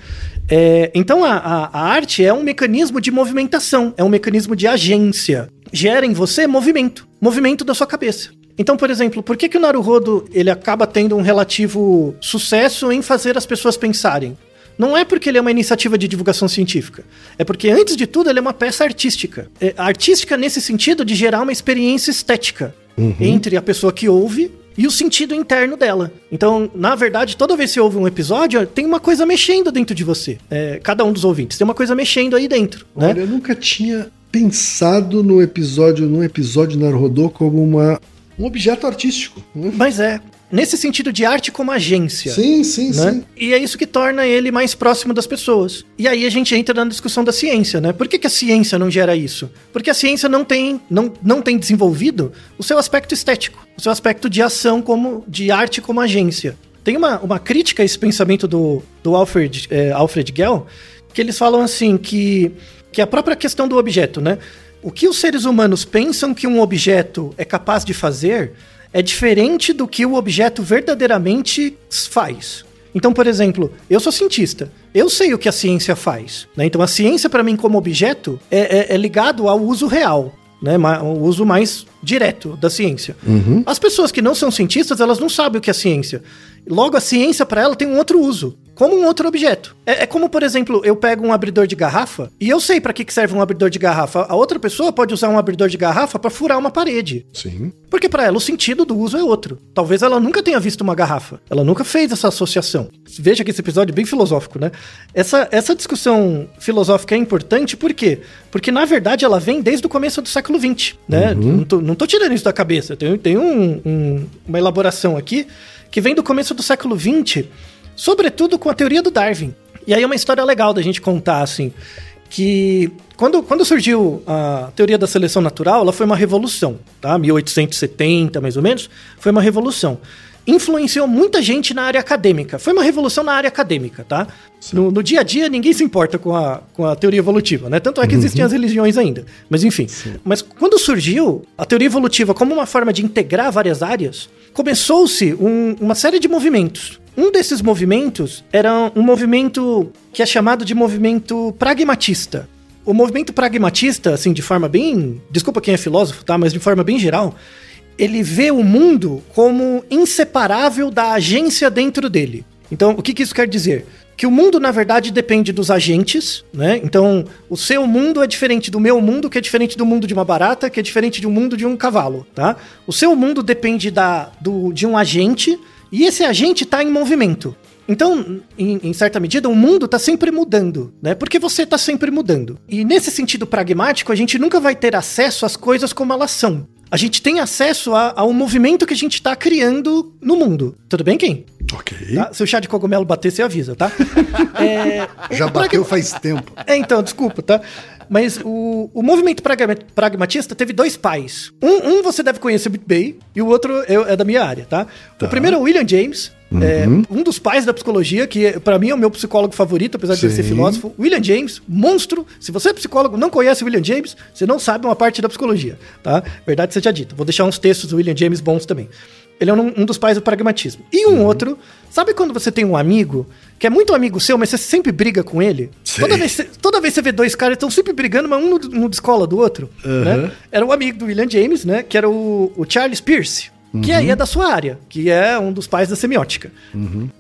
É, então, a, a, a arte é um mecanismo de movimentação, é um mecanismo de agência. Gera em você movimento, movimento da sua cabeça. Então, por exemplo, por que, que o Naruhodo ele acaba tendo um relativo sucesso em fazer as pessoas pensarem? Não é porque ele é uma iniciativa de divulgação científica. É porque, antes de tudo, ele é uma peça artística. É artística nesse sentido de gerar uma experiência estética entre a pessoa que ouve e o sentido interno dela. Então, na verdade, toda vez que você ouve um episódio, tem uma coisa mexendo dentro de você. É, cada um dos ouvintes tem uma coisa mexendo aí dentro. Né? Olha, eu nunca tinha pensado no episódio, num episódio Naruhodô como uma, um objeto artístico. né? Mas é. nesse sentido de arte como agência. Sim, sim, né? sim. E é isso que torna ele mais próximo das pessoas. E aí a gente entra na discussão da ciência, né? Por que, que a ciência não gera isso? Porque a ciência não tem, não, não tem desenvolvido o seu aspecto estético, o seu aspecto de ação como de arte como agência. Tem uma, uma crítica a esse pensamento do, do Alfred, eh, Alfred Gell, que eles falam assim que, que a própria questão do objeto, né? O que os seres humanos pensam que um objeto é capaz de fazer é diferente do que o objeto verdadeiramente faz. Então, por exemplo, eu sou cientista. Eu sei o que a ciência faz. Né? Então, a ciência, para mim, como objeto, é, é, é ligado ao uso real. Né, o uso mais direto da ciência. As pessoas que não são cientistas, elas não sabem o que é ciência. Logo, a ciência para ela tem um outro uso, como um outro objeto. É, é como, por exemplo, eu pego um abridor de garrafa e eu sei para que, que serve um abridor de garrafa. A outra pessoa pode usar um abridor de garrafa para furar uma parede. Sim. Porque para ela o sentido do uso é outro. Talvez ela nunca tenha visto uma garrafa. Ela nunca fez essa associação. Veja que esse episódio é bem filosófico, né? Essa, essa discussão filosófica é importante por quê? Porque na verdade ela vem desde o começo do século XX, né? Não, tô, não tô tirando isso da cabeça. Tem, tem um- um- uma elaboração aqui que vem do começo do século XX, sobretudo com a teoria do Darwin. E aí é uma história legal da gente contar, assim, que quando, quando surgiu a teoria da seleção natural, ela foi uma revolução, tá? 1870, mais ou menos, foi uma revolução. Influenciou muita gente na área acadêmica. Foi uma revolução na área acadêmica, tá? No, no dia a dia, ninguém se importa com a, com a teoria evolutiva, né? Tanto é que existiam as religiões ainda. Mas enfim. Mas quando surgiu a teoria evolutiva como uma forma de integrar várias áreas, começou-se um- uma série de movimentos. Um desses movimentos era um movimento que é chamado de movimento pragmatista. O movimento pragmatista, assim, de forma bem. Desculpa quem é filósofo, tá? Mas de forma bem geral, ele vê o mundo como inseparável da agência dentro dele. Então, o que, que isso quer dizer? Que o mundo, na verdade, depende dos agentes, né? Então, o seu mundo é diferente do meu mundo, que é diferente do mundo de uma barata, que é diferente do mundo de um cavalo, tá? O seu mundo depende da, do, de um agente, e esse agente está em movimento. Então, em, em certa medida, o mundo está sempre mudando, né? Porque você está sempre mudando. E nesse sentido pragmático, a gente nunca vai ter acesso às coisas como elas são. A gente tem acesso a- ao movimento que a gente está criando no mundo. Tudo bem, Kim? Ok. Tá? Se o chá de cogumelo bater, você avisa, tá? É, Já bateu faz tempo. é, então, desculpa, tá? Mas o, o movimento pragma- pragmatista teve dois pais. Um, um você deve conhecer muito bem, e o outro é, é da minha área, tá? O primeiro é o William James, é, um dos pais da psicologia, que para mim é o meu psicólogo favorito, apesar de ele ser filósofo. William James, monstro. Se você é psicólogo e não conhece o William James, você não sabe uma parte da psicologia, tá? Verdade seja dita. Vou deixar uns textos do William James bons também. Ele é um, um dos pais do pragmatismo. E um outro, sabe quando você tem um amigo que é muito amigo seu, mas você sempre briga com ele? Sei. Toda vez, toda vez você vê dois caras estão sempre brigando, mas um não, não descola do outro. Né? Era o amigo do William James, né? Que era o, o Charles Pierce. Que aí é da sua área, que é um dos pais da semiótica.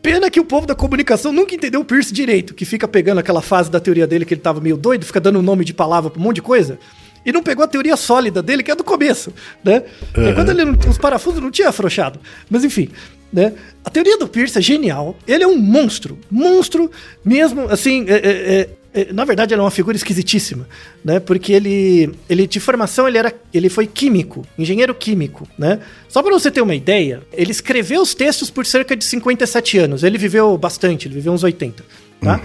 Pena que o povo da comunicação nunca entendeu o Pierce direito, que fica pegando aquela fase da teoria dele que ele tava meio doido, fica dando nome de palavra pra um monte de coisa. E não pegou a teoria sólida dele, que é do começo, né? É quando ele não- os parafusos não tinham afrouxado. Mas enfim, né? A teoria do Pierce é genial. Ele é um monstro. Monstro mesmo, assim... é- é- é- é- na verdade, ele é uma figura esquisitíssima, né? Porque ele, ele de formação, ele, era, ele foi químico, engenheiro químico, né? Só para você ter uma ideia, ele escreveu os textos por cerca de 57 anos. Ele viveu bastante, ele viveu uns 80, tá?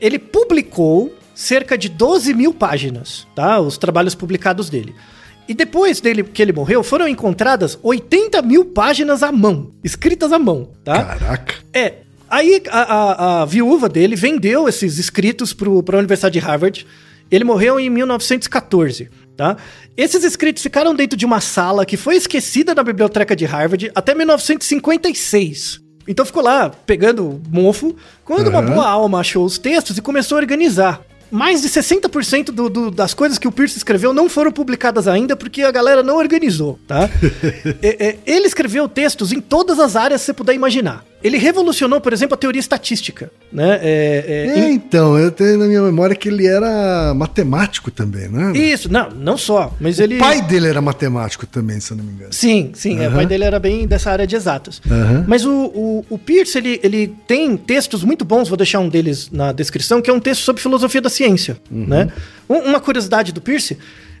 Ele publicou cerca de 12 mil páginas, tá? Os trabalhos publicados dele. E depois dele que ele morreu, foram encontradas 80 mil páginas à mão, escritas à mão, tá? Caraca. É. Aí a, a- a viúva dele vendeu esses escritos para a Universidade de Harvard. Ele morreu em 1914, tá? Esses escritos ficaram dentro de uma sala que foi esquecida na biblioteca de Harvard até 1956. Então ficou lá pegando mofo, quando uma Aham. boa alma achou os textos e começou a organizar. Mais de 60% do, do- das coisas que o Pierce escreveu não foram publicadas ainda porque a galera não organizou, tá? É, é, ele escreveu textos em todas as áreas que você puder imaginar. Ele revolucionou, por exemplo, a teoria estatística, né? É, é, É, então, eu tenho na minha memória que ele era matemático também, né? Isso, não, não só, mas ele... O pai dele era matemático também, se eu não me engano. Sim, sim, é, o pai dele era bem dessa área de exatas. Mas o, o, o Pierce, ele, ele tem textos muito bons, vou deixar um deles na descrição, que é um texto sobre filosofia da ciência, Uhum. né? Um- uma curiosidade do Pierce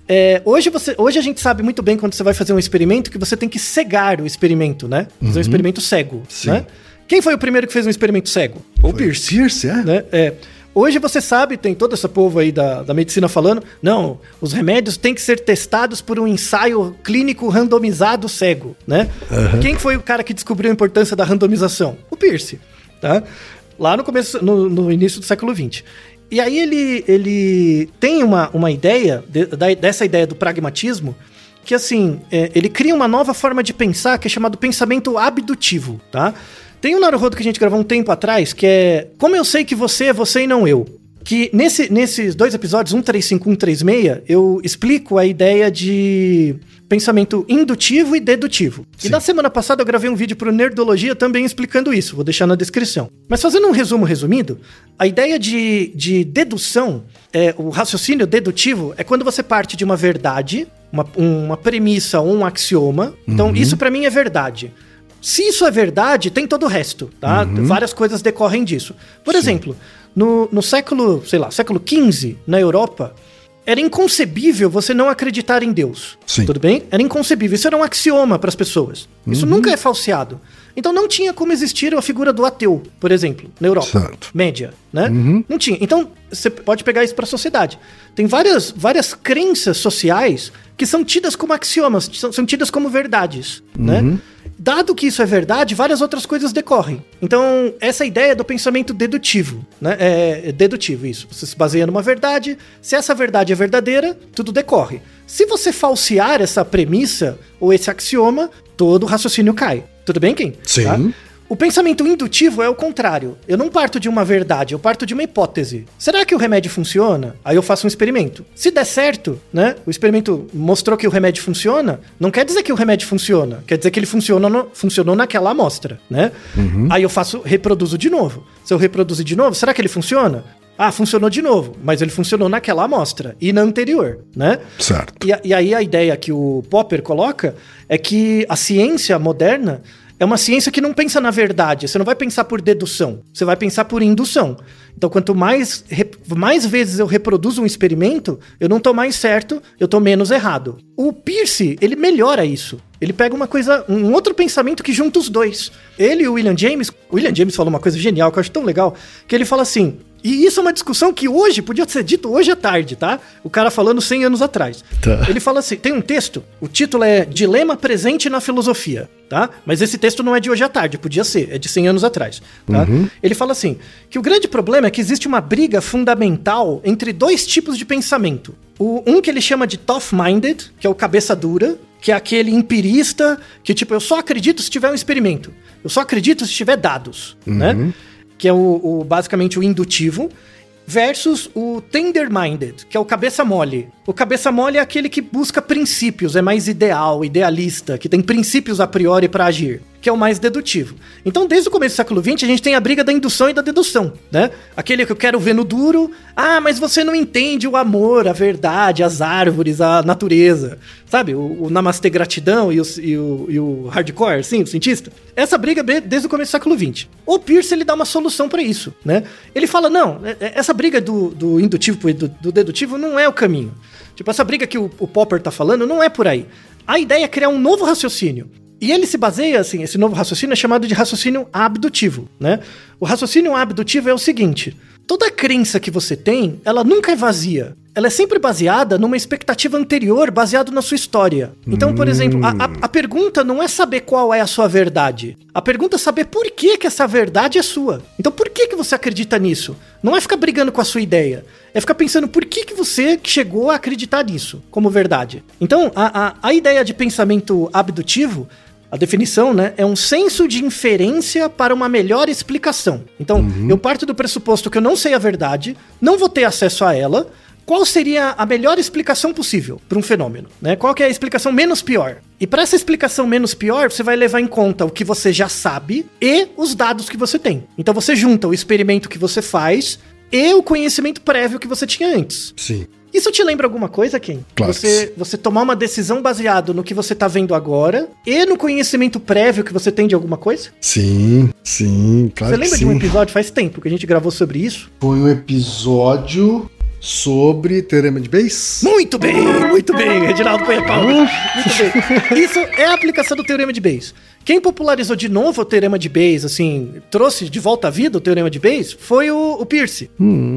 É, hoje, você, hoje a gente sabe muito bem quando você vai fazer um experimento que você tem que cegar o experimento, né? Fazer um experimento cego, Sim. né? Quem foi o primeiro que fez um experimento cego? O Pierce. Pierce, é? né? É. Hoje você sabe, tem todo esse povo aí da, da medicina falando, não, os remédios têm que ser testados por um ensaio clínico randomizado cego, né? Quem foi o cara que descobriu a importância da randomização? O Pierce, tá? Lá no começo, no, no início do século XX. E aí ele, ele tem uma, uma ideia, de- da- dessa ideia do pragmatismo, que assim, é, ele cria uma nova forma de pensar que é chamado pensamento abdutivo, tá? Tem um Naruhodo que a gente gravou um tempo atrás, que é Como eu sei que você é você e não eu. Que nesse, nesses dois episódios, 135 e 136, eu explico a ideia de pensamento indutivo e dedutivo. E na semana passada eu gravei um vídeo pro Nerdologia também explicando isso, vou deixar na descrição. Mas fazendo um resumo resumido, a ideia de, de dedução, é, o raciocínio dedutivo, é quando você parte de uma verdade, uma, uma premissa ou um axioma. Então, isso pra mim é verdade. Se isso é verdade, tem todo o resto, tá? Várias coisas decorrem disso. Por exemplo, no, no século, sei lá, século XV, na Europa, era inconcebível você não acreditar em Deus. Sim. Tudo bem? Era inconcebível. Isso era um axioma para as pessoas. Isso nunca é falseado. Então não tinha como existir a figura do ateu, por exemplo, na Europa. Certo. Média, né? Não tinha. Então, você pode pegar isso para a sociedade. Tem várias, várias crenças sociais que são tidas como axiomas, são, são tidas como verdades, né? Dado que isso é verdade, várias outras coisas decorrem. Então, essa ideia do pensamento dedutivo, né? É, é dedutivo isso. Você se baseia numa verdade, se essa verdade é verdadeira, tudo decorre. Se você falsear essa premissa ou esse axioma, todo o raciocínio cai. Tudo bem, Kim? Sim. O pensamento indutivo é o contrário. Eu não parto de uma verdade, eu parto de uma hipótese. Será que o remédio funciona? Aí eu faço um experimento. Se der certo, né? O experimento mostrou que o remédio funciona, não quer dizer que o remédio funciona, quer dizer que ele funciona no- funcionou naquela amostra, né? Aí eu faço, reproduzo de novo. Se eu reproduzir de novo, será que ele funciona? Ah, funcionou de novo, mas ele funcionou naquela amostra e na anterior, né? Certo. E, e aí a ideia que o Popper coloca é que a ciência moderna é uma ciência que não pensa na verdade. Você não vai pensar por dedução, você vai pensar por indução. Então, quanto mais, mais vezes eu reproduzo um experimento, eu não tô mais certo, eu tô menos errado. O Pierce, ele melhora isso. Ele pega uma coisa, um outro pensamento que junta os dois. Ele e o William James, o William James falou uma coisa genial que eu acho tão legal, que ele fala assim: e isso é uma discussão que hoje, podia ser dito hoje à tarde, tá? O cara falando 100 anos atrás. Tá. Ele fala assim, tem um texto, o título é Dilema Presente na Filosofia, tá? Mas esse texto não é de hoje à tarde, podia ser, é de 100 anos atrás, tá? Ele fala assim, que o grande problema é que existe uma briga fundamental entre dois tipos de pensamento. O, um que ele chama de tough-minded, que é o cabeça dura, que é aquele empirista, que tipo, eu só acredito se tiver um experimento. Eu só acredito se tiver dados, né? Que é o, o- basicamente o indutivo. Versus o tender-minded, que é o cabeça mole. O cabeça mole é aquele que busca princípios, é mais ideal, idealista, que tem princípios a priori para agir, que é o mais dedutivo. Então, desde o começo do século XX, a gente tem a briga da indução e da dedução, né? Aquele que eu quero ver no duro, ah, mas você não entende o amor, a verdade, as árvores, a natureza, sabe? O, o namastê gratidão e o, e, o, e o hardcore, sim, o cientista. Essa briga desde o começo do século XX. O Pierce, ele dá uma solução para isso, né? Ele fala, não, é- é- essa briga do, do indutivo e do, do dedutivo não é o caminho. Tipo, essa briga que o, o Popper tá falando não é por aí. A ideia é criar um novo raciocínio. E ele se baseia, assim, esse novo raciocínio é chamado de raciocínio abdutivo, né? O raciocínio abdutivo é o seguinte: toda crença que você tem, ela nunca é vazia. Ela é sempre baseada numa expectativa anterior, baseado na sua história. Então, por exemplo, a, a- a pergunta não é saber qual é a sua verdade. A pergunta é saber por que, que essa verdade é sua. Então, por que, que você acredita nisso? Não é ficar brigando com a sua ideia. É ficar pensando por que, que você chegou a acreditar nisso como verdade. Então, a, a, a ideia de pensamento abdutivo a definição, né, é um senso de inferência para uma melhor explicação. Então, eu parto do pressuposto que eu não sei a verdade, não vou ter acesso a ela. Qual seria a melhor explicação possível para um fenômeno? Né? Qual que é a explicação menos pior? E para essa explicação menos pior, você vai levar em conta o que você já sabe e os dados que você tem. Então você junta o experimento que você faz e o conhecimento prévio que você tinha antes. Sim. Isso te lembra alguma coisa, Ken? Claro Você, você tomar uma decisão baseado no que você tá vendo agora e no conhecimento prévio que você tem de alguma coisa? Sim, sim, claro você lembra de um episódio faz tempo que a gente gravou sobre isso? Foi um episódio. Sobre Teorema de Bayes? Muito bem, muito bem, Reginaldo Cunha Palma. Muito bem. Isso é a aplicação do Teorema de Bayes. Quem popularizou de novo o Teorema de Bayes, assim, trouxe de volta à vida o Teorema de Bayes, foi o, o Pierce.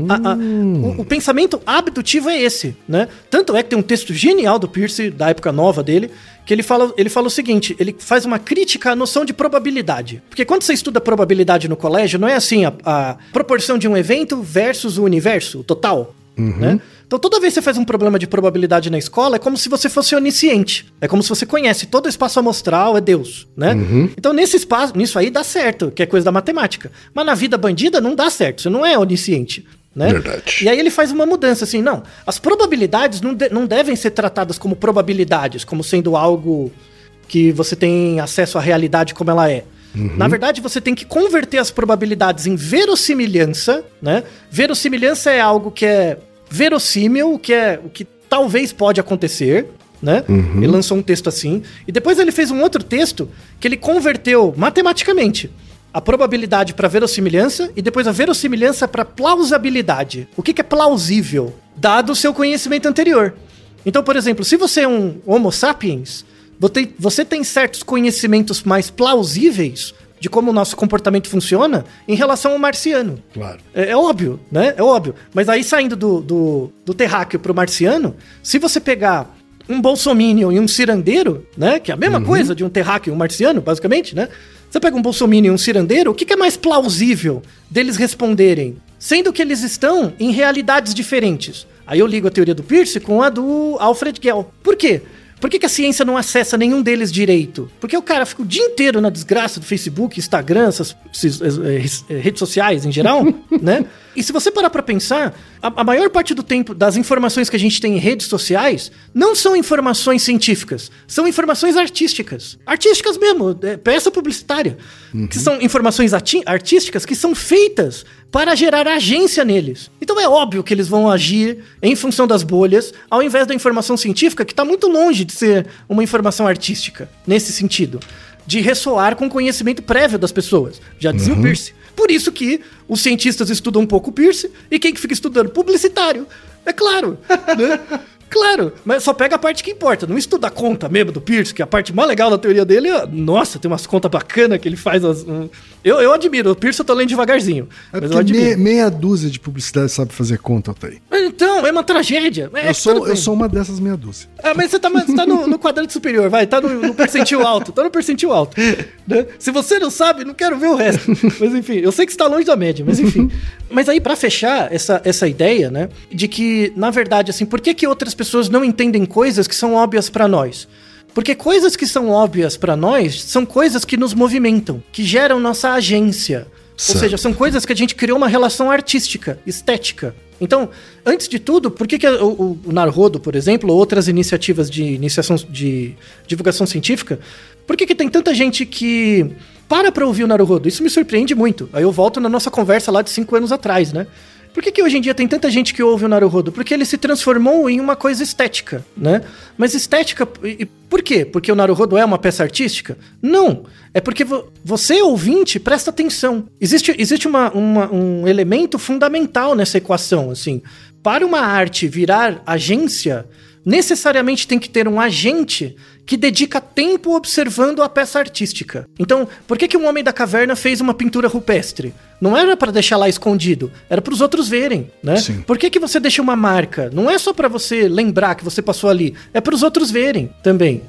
A- a- o, o pensamento abdutivo é esse, né? Tanto é que tem um texto genial do Pierce, da época nova dele, que ele fala, ele fala o seguinte, ele faz uma crítica à noção de probabilidade. Porque quando você estuda probabilidade no colégio, não é assim a, a proporção de um evento versus o universo, o total, né? Então toda vez que você faz um problema de probabilidade na escola, é como se você fosse onisciente. É como se você conhece todo o espaço amostral, é Deus, né? Então nesse espaço, nisso aí dá certo, que é coisa da matemática. Mas na vida bandida não dá certo, você não é onisciente. Né? Verdade. E aí ele faz uma mudança, assim, não. As probabilidades não, de- não devem ser tratadas como probabilidades, como sendo algo que você tem acesso à realidade como ela é. Na verdade, você tem que converter as probabilidades em verossimilhança, né? Verossimilhança é algo que é verossímil, o que é o que talvez pode acontecer, né? Ele lançou um texto assim. E depois ele fez um outro texto que ele converteu matematicamente a probabilidade para verossimilhança e depois a verossimilhança para plausibilidade. O que, que é plausível, dado o seu conhecimento anterior. Então, por exemplo, se você é um Homo sapiens, você- tem certos conhecimentos mais plausíveis de como o nosso comportamento funciona em relação ao marciano. Claro. É, é óbvio, né? É óbvio. Mas aí saindo do, do, do terráqueo pro marciano, se você pegar um bolsominion e um cirandeiro, né? Que é a mesma coisa de um terráqueo e um marciano, basicamente, né? Você pega um bolsominion e um cirandeiro, o que, que é mais plausível deles responderem? Sendo que eles estão em realidades diferentes. Aí eu ligo a teoria do Pierce com a do Alfred Gell. Por quê? Por que, que a ciência não acessa nenhum deles direito? Porque o cara fica o dia inteiro na desgraça do Facebook, Instagram, essas, eh, eh, redes sociais em geral, né? E se você parar pra pensar, a, a maior parte do tempo das informações que a gente tem em redes sociais não são informações científicas, são informações artísticas. Artísticas mesmo, é, peça publicitária. Que são informações artísticas que são feitas para gerar agência neles. Então é óbvio que eles vão agir em função das bolhas, ao invés da informação científica, que está muito longe de ser uma informação artística, nesse sentido. De ressoar com o conhecimento prévio das pessoas. Já dizia o Pierce. Por isso que os cientistas estudam um pouco o Pierce e quem que fica estudando? Publicitário. É claro. né? Claro, mas só pega a parte que importa. Não estuda a conta mesmo do Pierce, que a parte mais legal da teoria dele é. Nossa, tem umas contas bacanas que ele faz. As, um- eu, eu admiro, o Pierce eu tô lendo devagarzinho. É mas eu admiro. meia, meia dúzia de publicidade sabe fazer conta, Altair. Então, é uma tragédia. É, Eu sou, tudo eu sou uma dessas meia dúzia. Ah, mas você tá, você tá no, no quadrante superior, vai, tá no, no percentil alto, tá no percentil alto. né? Se você não sabe, não quero ver o resto. Mas enfim, eu sei que você tá longe da média, mas enfim. Mas aí, pra fechar essa, essa ideia, né, de que, na verdade, assim, por que, que outras pessoas não entendem coisas que são óbvias pra nós? Porque coisas que são óbvias pra nós são coisas que nos movimentam, que geram nossa agência. Ou Certo. seja, são coisas que a gente criou uma relação artística, estética. Então, antes de tudo, por que, que o, o, Narrodo, por exemplo, ou outras iniciativas de iniciação de divulgação científica, por que, que tem tanta gente que para pra ouvir o Naruhodo? Isso me surpreende muito. Aí eu volto na nossa conversa lá de cinco anos atrás, né? Por que, que hoje em dia tem tanta gente que ouve o Naruhodo? Porque ele se transformou em uma coisa estética, né? Mas estética. E, por quê? Porque o Naruhodo é uma peça artística? Não. É porque vo- você, ouvinte, presta atenção. Existe, existe uma, uma- um elemento fundamental nessa equação, assim. Para uma arte virar agência, necessariamente tem que ter um agente que dedica tempo observando a peça artística. Então, por que, que um homem da caverna fez uma pintura rupestre? Não era para deixar lá escondido, era para os outros verem, né? Sim. Por que, que você deixa uma marca? Não é só para você lembrar que você passou ali, é para os outros verem também.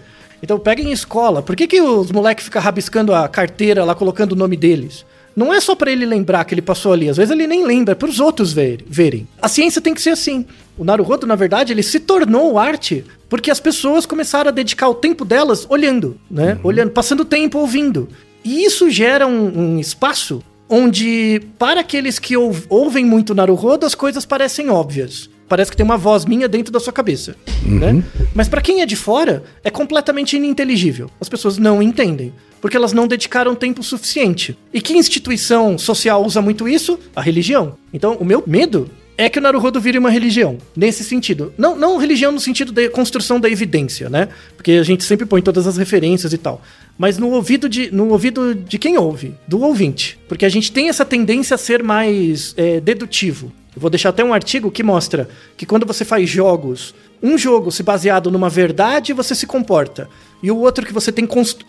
Então, pega em escola. Por que, que os moleques ficam rabiscando a carteira lá, colocando o nome deles? Não é só pra ele lembrar que ele passou ali, às vezes ele nem lembra, é pros outros ver- verem. A ciência tem que ser assim. O Naruhodo, na verdade, ele se tornou arte porque as pessoas começaram a dedicar o tempo delas olhando, né? Olhando, passando tempo ouvindo. E isso gera um, um espaço onde, para aqueles que ou- ouvem muito Naruhodo, as coisas parecem óbvias. Parece que tem uma voz minha dentro da sua cabeça, né? Mas pra quem é de fora, é completamente ininteligível. As pessoas não entendem, porque elas não dedicaram tempo suficiente. E que instituição social usa muito isso? A religião. Então, o meu medo é que o Naruhodo vire uma religião, nesse sentido. Não, não religião no sentido da construção da evidência, né? Porque a gente sempre põe todas as referências e tal. Mas no ouvido de, no ouvido de quem ouve, do ouvinte. Porque a gente tem essa tendência a ser mais é, dedutivo. Eu vou deixar até um artigo que mostra que quando você faz jogos, um jogo se baseado numa verdade, você se comporta, e o outro que você tem,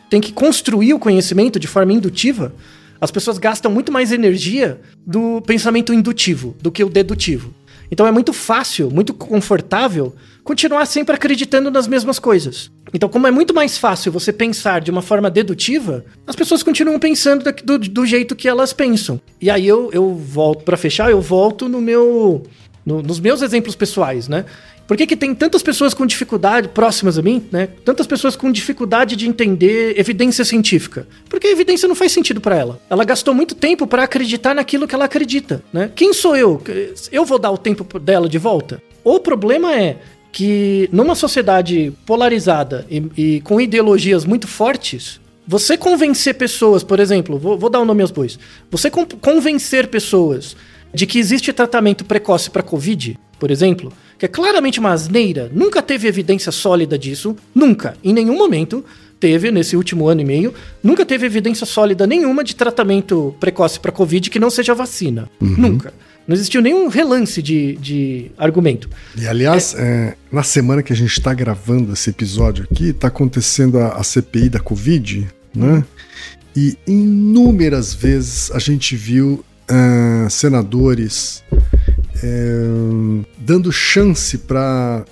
tem que construir o conhecimento de forma indutiva, as pessoas gastam muito mais energia do pensamento indutivo do que o dedutivo. Então é muito fácil, muito confortável continuar sempre acreditando nas mesmas coisas. Então, como é muito mais fácil você pensar de uma forma dedutiva, as pessoas continuam pensando do, do jeito que elas pensam. E aí eu, eu volto, pra fechar, eu volto no meu, no- nos meus exemplos pessoais, né? Por que, que tem tantas pessoas com dificuldade, próximas a mim, né? Tantas pessoas com dificuldade de entender evidência científica? Porque a evidência não faz sentido pra ela. Ela gastou muito tempo pra acreditar naquilo que ela acredita, né? Quem sou eu? Eu vou dar o tempo dela de volta? O problema é que numa sociedade polarizada e, e com ideologias muito fortes, você convencer pessoas, por exemplo, vou, vou dar o nome aos bois, você con- convencer pessoas de que existe tratamento precoce para Covid, por exemplo, que é claramente uma asneira, nunca teve evidência sólida disso, nunca, em nenhum momento teve nesse último ano e meio, nunca teve evidência sólida nenhuma de tratamento precoce para Covid que não seja vacina. Nunca. Não existiu nenhum relance de, de argumento. E aliás, é, na semana que a gente está gravando esse episódio aqui, está acontecendo a, a CPI da Covid, né? E inúmeras vezes a gente viu ah, senadores é, dando chance para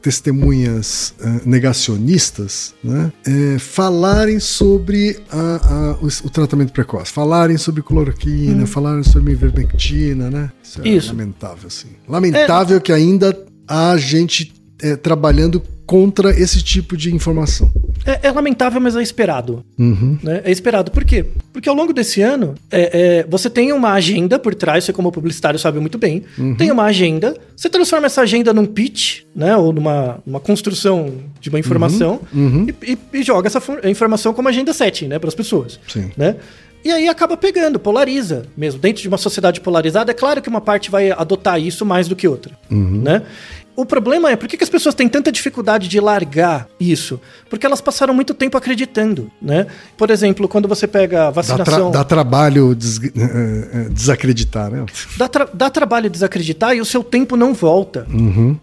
testemunhas ah, negacionistas né, é, falarem sobre a- a- o, o tratamento precoce, falarem sobre cloroquina, falarem sobre ivermectina, né? Isso é Isso. lamentável, assim. Lamentável que ainda há gente é, trabalhando contra esse tipo de informação. É, é lamentável, mas é esperado. Uhum. né? É esperado. Por quê? Porque ao longo desse ano, é, é, você tem uma agenda por trás, você como publicitário sabe muito bem, tem uma agenda, você transforma essa agenda num pitch, né? Ou numa, numa construção de uma informação E, e- e joga essa for- informação como agenda setting, né? Para as pessoas. Sim. Né? E aí acaba pegando, polariza mesmo. Dentro de uma sociedade polarizada, é claro que uma parte vai adotar isso mais do que outra. Né? O problema é por que, que as pessoas têm tanta dificuldade de largar isso? Porque elas passaram muito tempo acreditando, né? Por exemplo, quando você pega a Dá, tra- vacinação. dá trabalho des- é, é, desacreditar, né? Dá, tra- dá trabalho desacreditar e o seu tempo não volta.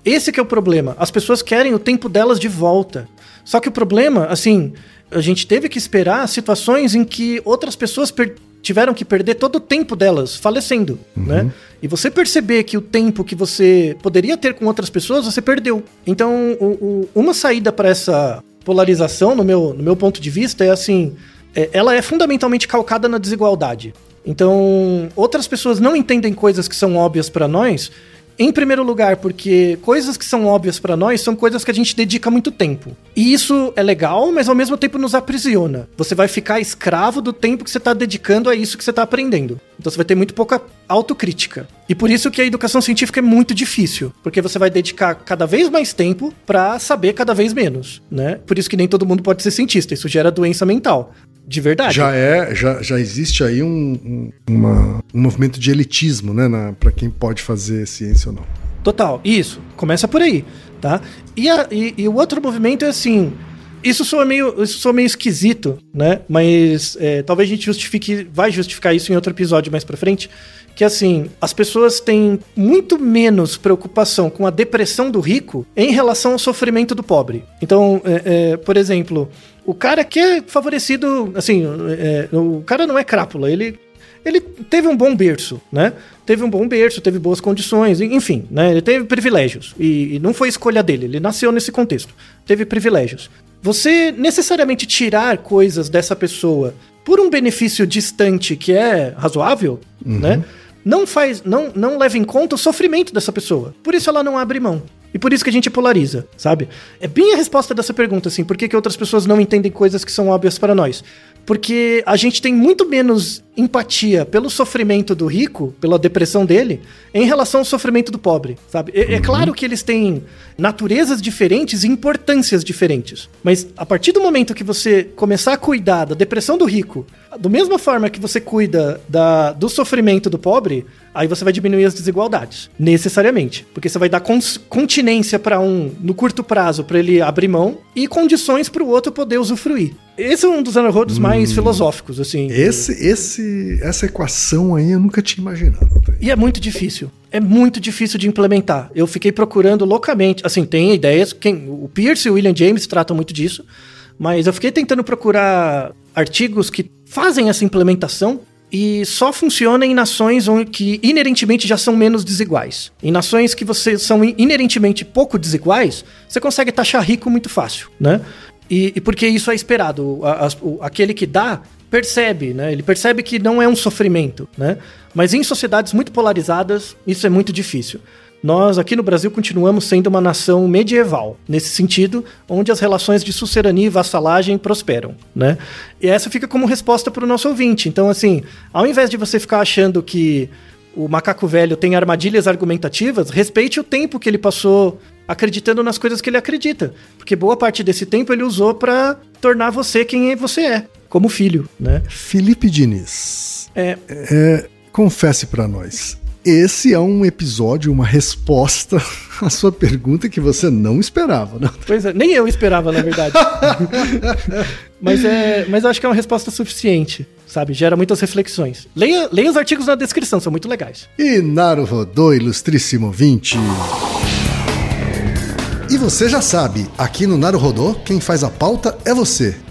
Esse que é o problema. As pessoas querem o tempo delas de volta. Só que o problema, assim, a gente teve que esperar situações em que outras pessoas per- tiveram que perder todo o tempo delas falecendo, né? E você perceber que o tempo que você poderia ter com outras pessoas, você perdeu. Então, o- o- uma saída para essa polarização, no meu, no meu ponto de vista, é assim: é- ela é fundamentalmente calcada na desigualdade. Então, outras pessoas não entendem coisas que são óbvias para nós. Em primeiro lugar, porque coisas que são óbvias para nós são coisas que a gente dedica muito tempo. E isso é legal, mas ao mesmo tempo nos aprisiona. Você vai ficar escravo do tempo que você está dedicando a isso que você está aprendendo. Então você vai ter muito pouca autocrítica. E por isso que a educação científica é muito difícil, porque você vai dedicar cada vez mais tempo para saber cada vez menos, né? Por isso que nem todo mundo pode ser cientista, isso gera doença mental. De verdade. Já é, já, já existe aí um, um, uma- um movimento de elitismo, né, para quem pode fazer ciência ou não. Total, isso. Começa por aí, tá? E, a- e- e o outro movimento é assim. Isso soa meio, isso soa meio esquisito, né? Mas é, talvez a gente justifique, vai justificar isso em outro episódio mais pra frente. Que assim, as pessoas têm muito menos preocupação com a depressão do rico em relação ao sofrimento do pobre. Então, é, é, por exemplo, o cara que é favorecido, assim, é, o cara não é crápula, ele ele teve um bom berço, né? Teve um bom berço, teve boas condições, enfim, né? Ele teve privilégios. E, e não foi escolha dele, ele nasceu nesse contexto. Teve privilégios. Você necessariamente tirar coisas dessa pessoa por um benefício distante que é razoável, né? Não faz, não, não leva em conta o sofrimento dessa pessoa. Por isso ela não abre mão. E por isso que a gente polariza, sabe? É bem a resposta dessa pergunta, assim, por que, que outras pessoas não entendem coisas que são óbvias para nós? Porque a gente tem muito menos empatia pelo sofrimento do rico, pela depressão dele, em relação ao sofrimento do pobre, sabe? É, é claro que eles têm naturezas diferentes e importâncias diferentes. Mas a partir do momento que você começar a cuidar da depressão do rico Do mesma forma que você cuida da, do sofrimento do pobre, aí você vai diminuir as desigualdades, necessariamente, porque você vai dar continência para um no curto prazo para ele abrir mão e condições para o outro poder usufruir. Esse é um dos anorrodos mais filosóficos, assim. Esse, esse, essa equação aí eu nunca tinha imaginado. E é muito difícil. É muito difícil de implementar. Eu fiquei procurando loucamente. Assim, tem ideias. Quem, o Pierce e o William James tratam muito disso. Mas eu fiquei tentando procurar artigos que fazem essa implementação e só funciona em nações que inerentemente já são menos desiguais. Em nações que você são inerentemente pouco desiguais, você consegue taxar rico muito fácil, né? E, e porque isso é esperado. A- o- aquele que dá percebe, né? Ele percebe que não é um sofrimento, né? Mas em sociedades muito polarizadas, isso é muito difícil. Nós, aqui no Brasil, continuamos sendo uma nação medieval, nesse sentido, onde as relações de sucerania e vassalagem prosperam, né? E essa fica como resposta para o nosso ouvinte. Então, assim, ao invés de você ficar achando que o macaco velho tem armadilhas argumentativas, respeite o tempo que ele passou acreditando nas coisas que ele acredita. Porque boa parte desse tempo ele usou para tornar você quem você é, como filho, né? Felipe Diniz, É, é, confesse pra nós. Esse é um episódio, uma resposta à sua pergunta que você não esperava, né? pois é, nem eu esperava, na verdade. mas, é, mas eu acho que é uma resposta suficiente, sabe? Gera muitas reflexões. Leia, leia os artigos na descrição, são muito legais. E Naruhodô, ilustríssimo 20. E você já sabe, aqui no Naruhodô, quem faz a pauta é você.